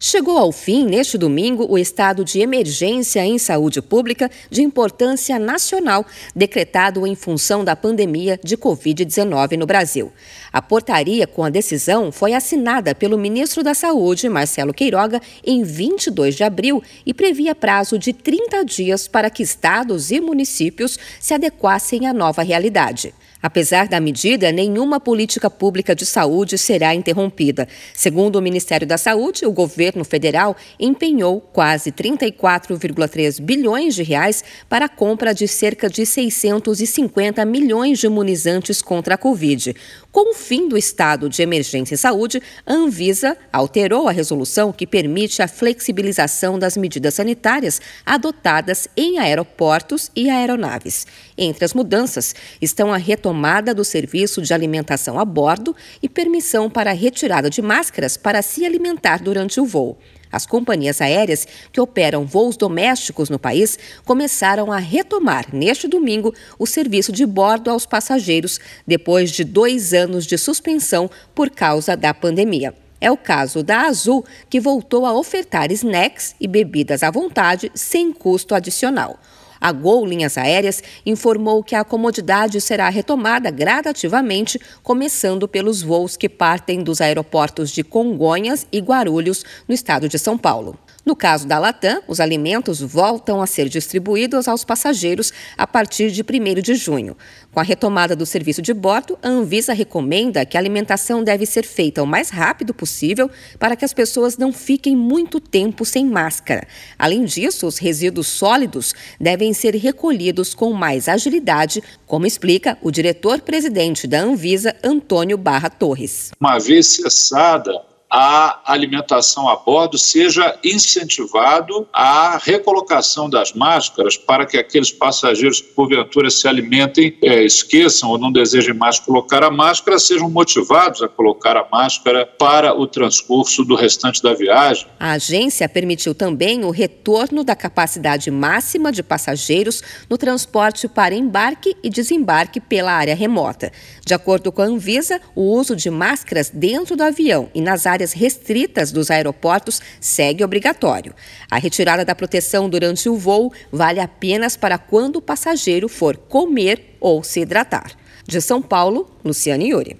Chegou ao fim, neste domingo, o estado de emergência em saúde pública de importância nacional, decretado em função da pandemia de Covid-19 no Brasil. A portaria com a decisão foi assinada pelo ministro da Saúde, Marcelo Queiroga, em 22 de abril e previa prazo de 30 dias para que estados e municípios se adequassem à nova realidade. Apesar da medida, nenhuma política pública de saúde será interrompida. Segundo o Ministério da Saúde, o governo federal empenhou quase 34,3 bilhões de reais para a compra de cerca de 650 milhões de imunizantes contra a Covid. Com o fim do estado de emergência em saúde, a Anvisa alterou a resolução que permite a flexibilização das medidas sanitárias adotadas em aeroportos e aeronaves. Entre as mudanças estão a retomada retomada do serviço de alimentação a bordo e permissão para a retirada de máscaras para se alimentar durante o voo. As companhias aéreas que operam voos domésticos no país começaram a retomar neste domingo o serviço de bordo aos passageiros, depois de dois anos de suspensão por causa da pandemia. É o caso da Azul, que voltou a ofertar snacks e bebidas à vontade sem custo adicional. A Gol Linhas Aéreas informou que a comodidade será retomada gradativamente, começando pelos voos que partem dos aeroportos de Congonhas e Guarulhos, no estado de São Paulo. No caso da Latam, os alimentos voltam a ser distribuídos aos passageiros a partir de 1 de junho. Com a retomada do serviço de bordo, a Anvisa recomenda que a alimentação deve ser feita o mais rápido possível para que as pessoas não fiquem muito tempo sem máscara. Além disso, os resíduos sólidos devem ser recolhidos com mais agilidade, como explica o diretor-presidente da Anvisa, Antônio Barra Torres. Uma vez cessada a alimentação a bordo seja incentivado a recolocação das máscaras para que aqueles passageiros que porventura se alimentem, é, esqueçam ou não desejem mais colocar a máscara, sejam motivados a colocar a máscara para o transcurso do restante da viagem. A agência permitiu também o retorno da capacidade máxima de passageiros no transporte para embarque e desembarque pela área remota. De acordo com a Anvisa, o uso de máscaras dentro do avião e nas áreas áreas restritas dos aeroportos segue obrigatório. A retirada da proteção durante o voo vale apenas para quando o passageiro for comer ou se hidratar. De São Paulo, Luciane Yuri.